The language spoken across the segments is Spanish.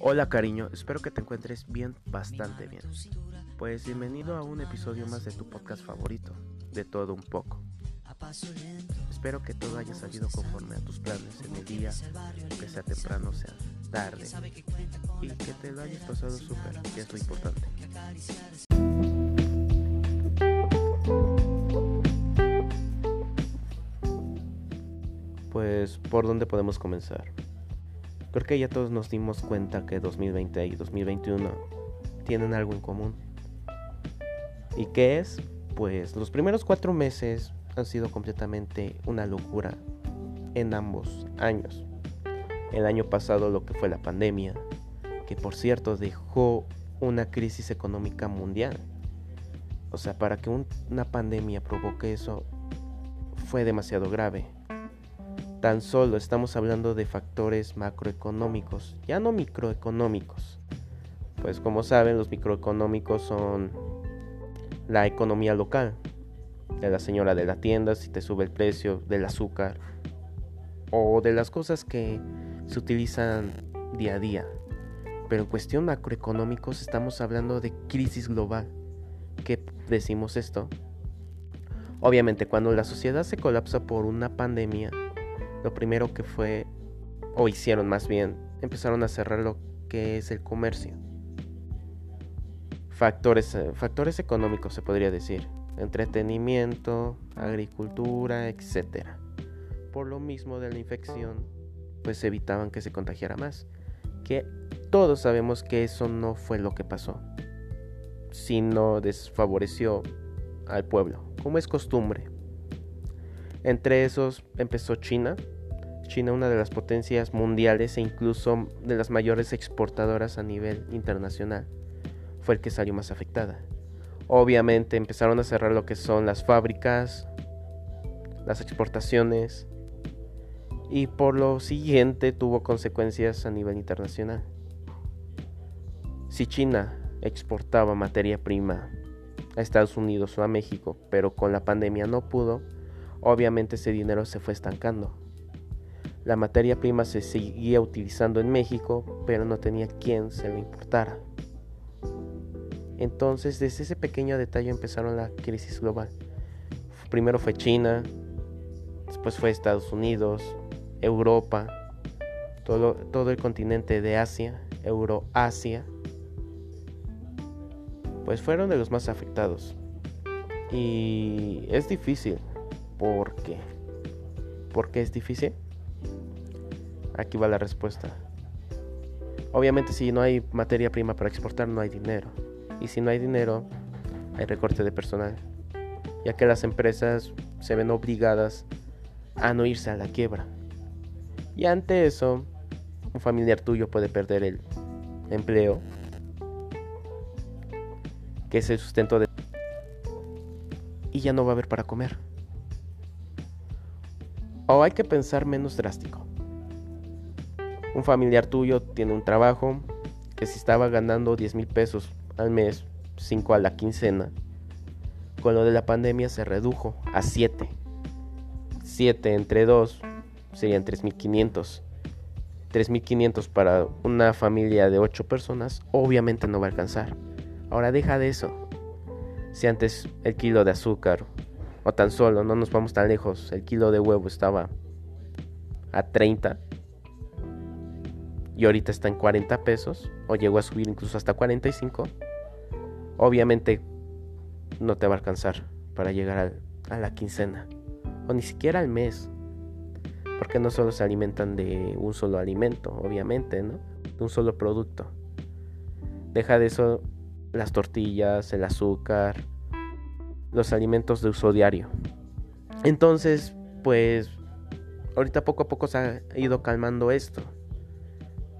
Hola cariño, espero que te encuentres bien, bastante bien. Pues bienvenido a un episodio más de tu podcast favorito, de todo un poco. Espero que todo haya salido conforme a tus planes en el día, que sea temprano, sea tarde, y que te lo hayas pasado súper, que es lo importante. Pues, ¿por dónde podemos comenzar? Creo que ya todos nos dimos cuenta que 2020 y 2021 tienen algo en común. ¿Y qué es? Pues los primeros cuatro meses han sido completamente una locura en ambos años. El año pasado lo que fue la pandemia, que por cierto dejó una crisis económica mundial. O sea, para que una pandemia provoque eso fue demasiado grave. Tan solo estamos hablando de factores macroeconómicos, ya no microeconómicos. Pues como saben, los microeconómicos son la economía local, de la señora de la tienda, si te sube el precio del azúcar, o de las cosas que se utilizan día a día. Pero en cuestión macroeconómicos estamos hablando de crisis global. ¿Qué decimos esto? Obviamente cuando la sociedad se colapsa por una pandemia, lo primero que fue, o hicieron más bien, empezaron a cerrar lo que es el comercio. Factores, eh, factores económicos se podría decir, entretenimiento, agricultura, etc. Por lo mismo de la infección, pues evitaban que se contagiara más. Que todos sabemos que eso no fue lo que pasó, sino desfavoreció al pueblo, como es costumbre. Entre esos empezó China, China una de las potencias mundiales e incluso de las mayores exportadoras a nivel internacional, fue el que salió más afectada. Obviamente empezaron a cerrar lo que son las fábricas, las exportaciones y por lo siguiente tuvo consecuencias a nivel internacional. Si China exportaba materia prima a Estados Unidos o a México, pero con la pandemia no pudo, obviamente ese dinero se fue estancando. La materia prima se seguía utilizando en México, pero no tenía quien se lo importara. Entonces, desde ese pequeño detalle empezaron la crisis global. Primero fue China, después fue Estados Unidos, Europa, todo, todo el continente de Asia, Euroasia, pues fueron de los más afectados. Y es difícil. ¿Por qué? ¿Por qué es difícil? Aquí va la respuesta. Obviamente si no hay materia prima para exportar no hay dinero. Y si no hay dinero, hay recorte de personal. Ya que las empresas se ven obligadas a no irse a la quiebra. Y ante eso, un familiar tuyo puede perder el empleo, que es el sustento de... Y ya no va a haber para comer. O hay que pensar menos drástico un familiar tuyo tiene un trabajo que si estaba ganando 10 mil pesos al mes, 5 a la quincena, con lo de la pandemia se redujo a 7. 7 entre 2 serían 3.500. 3.500 para una familia de 8 personas obviamente no va a alcanzar. Ahora deja de eso. Si antes el kilo de azúcar, o tan solo, no nos vamos tan lejos, el kilo de huevo estaba a 30, y ahorita está en 40 pesos o llegó a subir incluso hasta 45, obviamente no te va a alcanzar para llegar a la quincena o ni siquiera al mes. Porque no solo se alimentan de un solo alimento, obviamente, ¿no? De un solo producto. Deja de eso las tortillas, el azúcar, los alimentos de uso diario. Entonces, pues, ahorita poco a poco se ha ido calmando esto.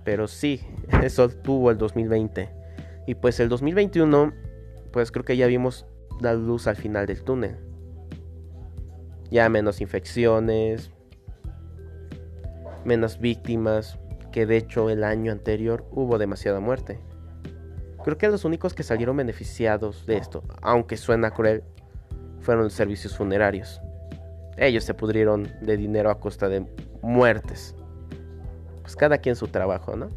Pero sí, eso tuvo el 2020. Y pues el 2021, pues creo que ya vimos la luz al final del túnel. Ya menos infecciones, menos víctimas, que de hecho el año anterior hubo demasiada muerte. Creo que los únicos que salieron beneficiados de esto, aunque suena cruel, fueron los servicios funerarios. Ellos se pudrieron de dinero a costa de muertes. Pues cada quien su trabajo, ¿no?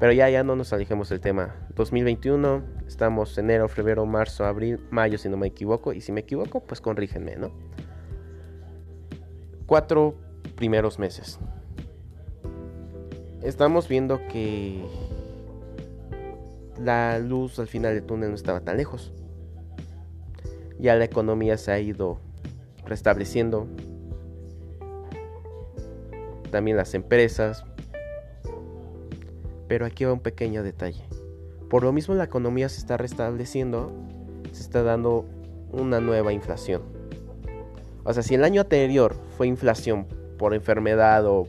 Pero ya, ya no nos alejemos del tema. 2021, estamos enero, febrero, marzo, abril, mayo, si no me equivoco. Y si me equivoco, pues corrígenme, ¿no? Cuatro primeros meses. Estamos viendo que la luz al final del túnel no estaba tan lejos. Ya la economía se ha ido restableciendo. También las empresas. Pero aquí va un pequeño detalle. Por lo mismo la economía se está restableciendo, se está dando una nueva inflación. O sea, si el año anterior fue inflación por enfermedad o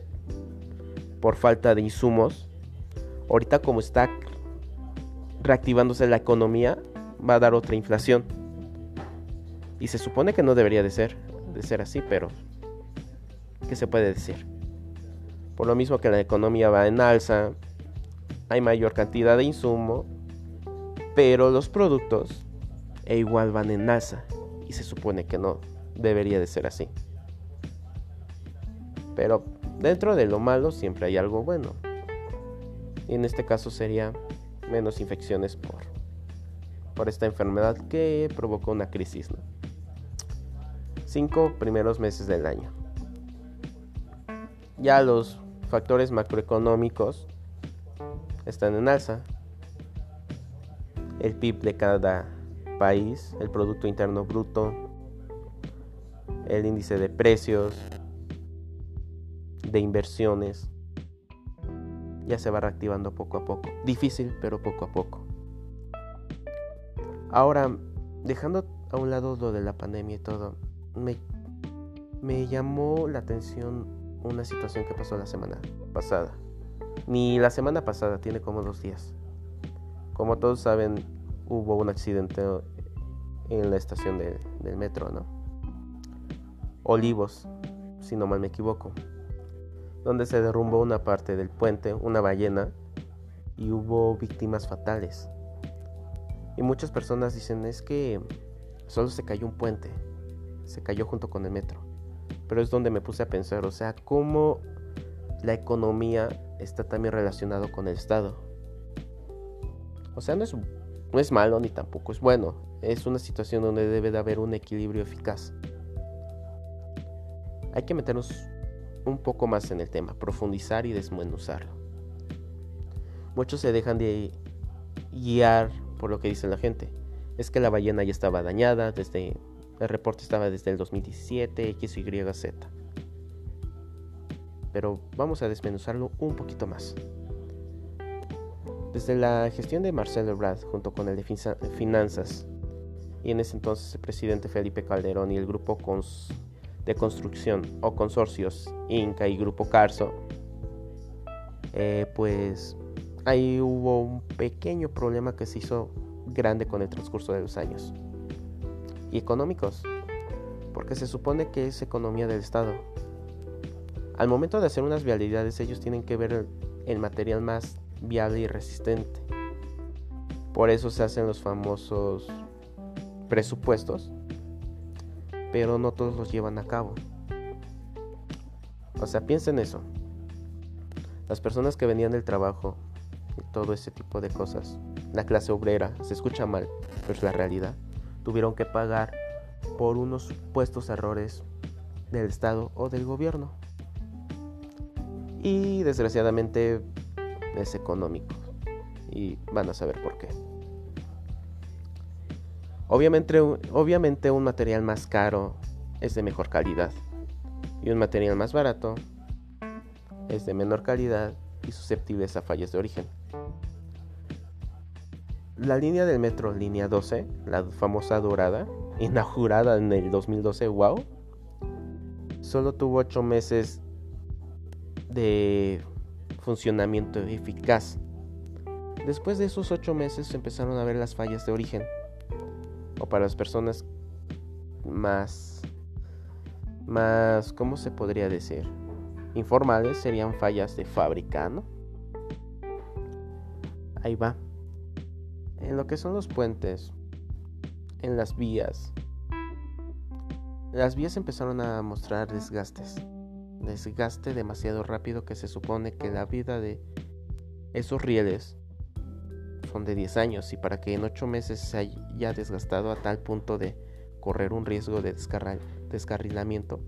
por falta de insumos, ahorita como está reactivándose la economía, va a dar otra inflación. Y se supone que no debería de ser, de ser así, pero ¿qué se puede decir? Por lo mismo que la economía va en alza, hay mayor cantidad de insumo, pero los productos e igual van en alza y se supone que no debería de ser así. Pero dentro de lo malo siempre hay algo bueno. Y en este caso sería menos infecciones por, por esta enfermedad que provocó una crisis. Cinco primeros meses del año. Ya los factores macroeconómicos están en alza. El PIB de cada país, el Producto Interno Bruto, el índice de precios, de inversiones, ya se va reactivando poco a poco. Difícil, pero poco a poco. Ahora, dejando a un lado lo de la pandemia y todo, me, me llamó la atención una situación que pasó la semana pasada. Ni la semana pasada, tiene como dos días. Como todos saben, hubo un accidente en la estación del metro, ¿no? Olivos, si no mal me equivoco donde se derrumbó una parte del puente, una ballena, y hubo víctimas fatales. Y muchas personas dicen es que solo se cayó un puente, se cayó junto con el metro. Pero es donde me puse a pensar, o sea, cómo la economía está también relacionado con el Estado. O sea, no es, no es malo ni tampoco es bueno. Es una situación donde debe de haber un equilibrio eficaz. Hay que meternos un poco más en el tema, profundizar y desmenuzarlo. Muchos se dejan de guiar por lo que dice la gente. Es que la ballena ya estaba dañada, desde el reporte estaba desde el 2017, X, Y, Z. Pero vamos a desmenuzarlo un poquito más. Desde la gestión de Marcelo Brad junto con el de Finanzas y en ese entonces el presidente Felipe Calderón y el grupo de construcción o consorcios Inca y Grupo Carso, eh, pues ahí hubo un pequeño problema que se hizo grande con el transcurso de los años. Y económicos, porque se supone que es economía del Estado. Al momento de hacer unas vialidades ellos tienen que ver el material más viable y resistente. Por eso se hacen los famosos presupuestos pero no todos los llevan a cabo. O sea, piensen eso. Las personas que venían del trabajo y todo ese tipo de cosas, la clase obrera, se escucha mal, pero es la realidad, tuvieron que pagar por unos supuestos errores del Estado o del gobierno. Y desgraciadamente es económico. Y van a saber por qué. Obviamente, obviamente un material más caro es de mejor calidad y un material más barato es de menor calidad y susceptible a fallas de origen. La línea del metro, línea 12, la famosa dorada, inaugurada en el 2012, wow, solo tuvo 8 meses de funcionamiento eficaz. Después de esos 8 meses empezaron a ver las fallas de origen o para las personas más, más, ¿cómo se podría decir? Informales serían fallas de fábrica, ¿no? Ahí va. En lo que son los puentes, en las vías, las vías empezaron a mostrar desgastes. Desgaste demasiado rápido que se supone que la vida de esos rieles son de 10 años y para que en 8 meses se haya desgastado a tal punto de correr un riesgo de descarrilamiento,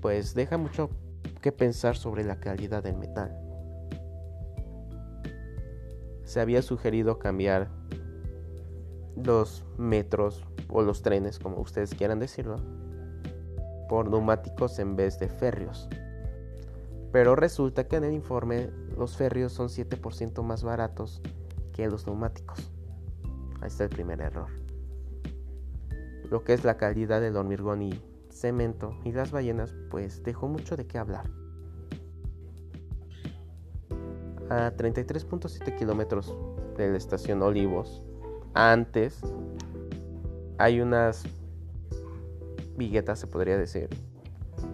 pues deja mucho que pensar sobre la calidad del metal. Se había sugerido cambiar los metros o los trenes, como ustedes quieran decirlo, por neumáticos en vez de férreos. Pero resulta que en el informe los férreos son 7% más baratos que los neumáticos. Ahí está el primer error. Lo que es la calidad del hormigón y cemento y las ballenas pues dejó mucho de qué hablar. A 33.7 kilómetros de la estación Olivos, antes hay unas viguetas, se podría decir,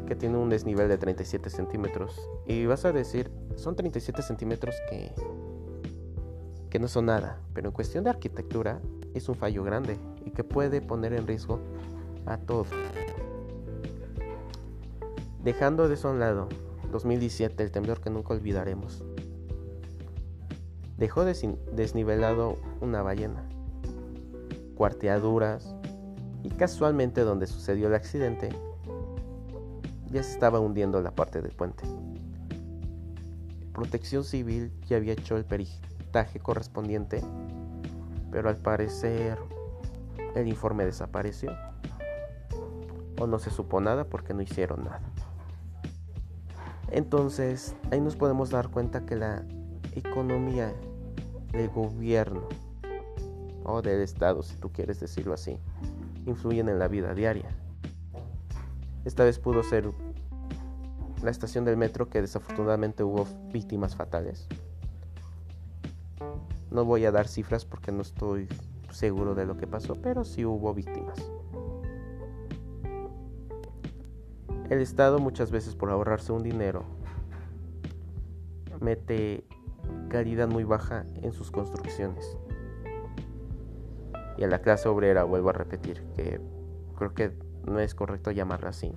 que tiene un desnivel de 37 centímetros. Y vas a decir, son 37 centímetros que, que no son nada, pero en cuestión de arquitectura es un fallo grande y que puede poner en riesgo a todo. Dejando de eso a un lado, 2017, el temblor que nunca olvidaremos. Dejó desnivelado una ballena, cuarteaduras, y casualmente donde sucedió el accidente ya se estaba hundiendo la parte del puente. Protección Civil ya había hecho el peritaje correspondiente, pero al parecer el informe desapareció. O no se supo nada porque no hicieron nada. Entonces, ahí nos podemos dar cuenta que la economía del gobierno o del Estado, si tú quieres decirlo así, influyen en la vida diaria. Esta vez pudo ser la estación del metro que desafortunadamente hubo víctimas fatales. No voy a dar cifras porque no estoy seguro de lo que pasó, pero sí hubo víctimas. El Estado muchas veces por ahorrarse un dinero mete calidad muy baja en sus construcciones y a la clase obrera, vuelvo a repetir, que creo que no es correcto llamarla así,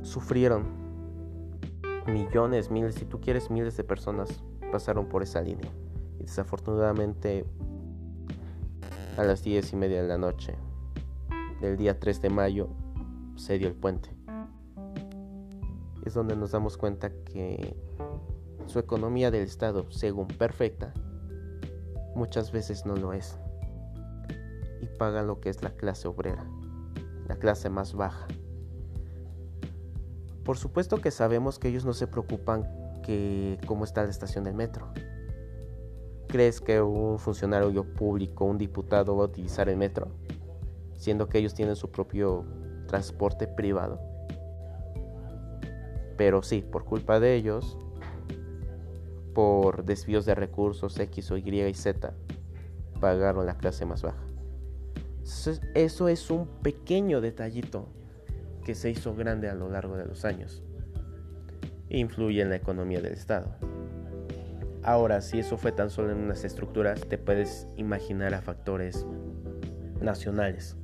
sufrieron millones, miles, si tú quieres, miles de personas pasaron por esa línea. Y desafortunadamente a las diez y media de la noche del día 3 de mayo se dio el puente. Es donde nos damos cuenta que su economía del Estado, según perfecta, muchas veces no lo es y pagan lo que es la clase obrera, la clase más baja. Por supuesto que sabemos que ellos no se preocupan que cómo está la estación del metro. ¿Crees que un funcionario público, un diputado va a utilizar el metro? Siendo que ellos tienen su propio transporte privado. Pero sí, por culpa de ellos, por desvíos de recursos X Y y Z, pagaron la clase más baja. Eso es un pequeño detallito que se hizo grande a lo largo de los años. Influye en la economía del Estado. Ahora, si eso fue tan solo en unas estructuras, te puedes imaginar a factores nacionales.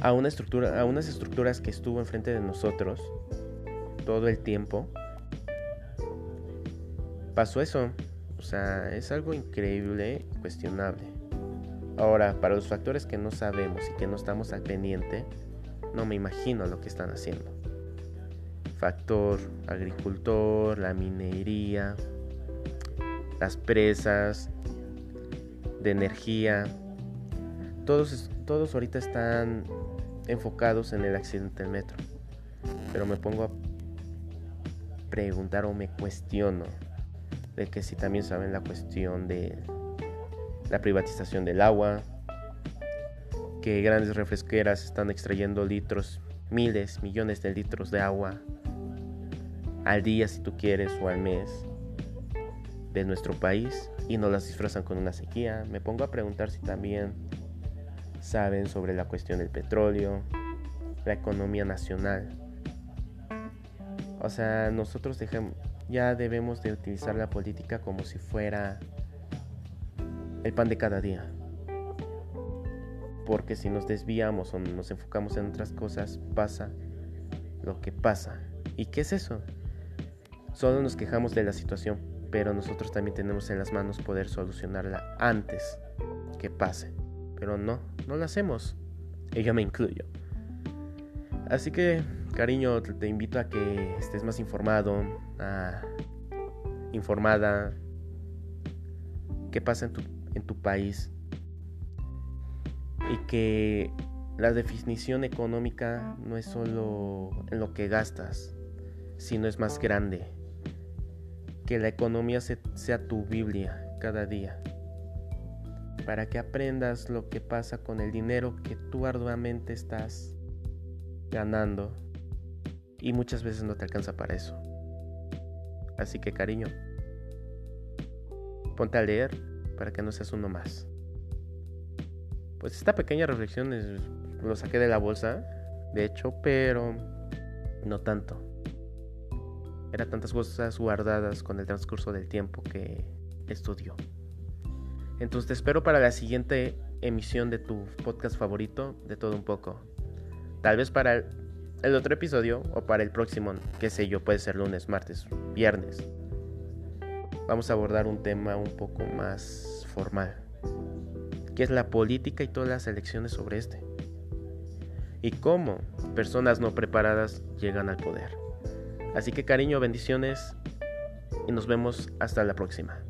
A, una estructura, a unas estructuras que estuvo enfrente de nosotros todo el tiempo, pasó eso. O sea, es algo increíble, cuestionable. Ahora, para los factores que no sabemos y que no estamos al pendiente, no me imagino lo que están haciendo. Factor agricultor, la minería, las presas de energía, todos, todos ahorita están enfocados en el accidente del metro. Pero me pongo a preguntar o me cuestiono de que si también saben la cuestión de la privatización del agua, que grandes refresqueras están extrayendo litros, miles, millones de litros de agua al día si tú quieres o al mes de nuestro país y no las disfrazan con una sequía. Me pongo a preguntar si también saben sobre la cuestión del petróleo, la economía nacional. O sea, nosotros ya debemos de utilizar la política como si fuera el pan de cada día. Porque si nos desviamos o nos enfocamos en otras cosas, pasa lo que pasa. ¿Y qué es eso? Solo nos quejamos de la situación, pero nosotros también tenemos en las manos poder solucionarla antes que pase. Pero no, no lo hacemos. Y yo me incluyo. Así que, cariño, te invito a que estés más informado, informada, qué pasa en tu, en tu país. Y que la definición económica no es solo en lo que gastas, sino es más grande. Que la economía sea tu Biblia cada día. Para que aprendas lo que pasa con el dinero que tú arduamente estás ganando. Y muchas veces no te alcanza para eso. Así que cariño, ponte a leer para que no seas uno más. Pues esta pequeña reflexión lo saqué de la bolsa, de hecho, pero no tanto. Era tantas cosas guardadas con el transcurso del tiempo que estudió. Entonces te espero para la siguiente emisión de tu podcast favorito, de todo un poco. Tal vez para el otro episodio o para el próximo, qué sé yo, puede ser lunes, martes, viernes. Vamos a abordar un tema un poco más formal, que es la política y todas las elecciones sobre este y cómo personas no preparadas llegan al poder. Así que cariño, bendiciones y nos vemos hasta la próxima.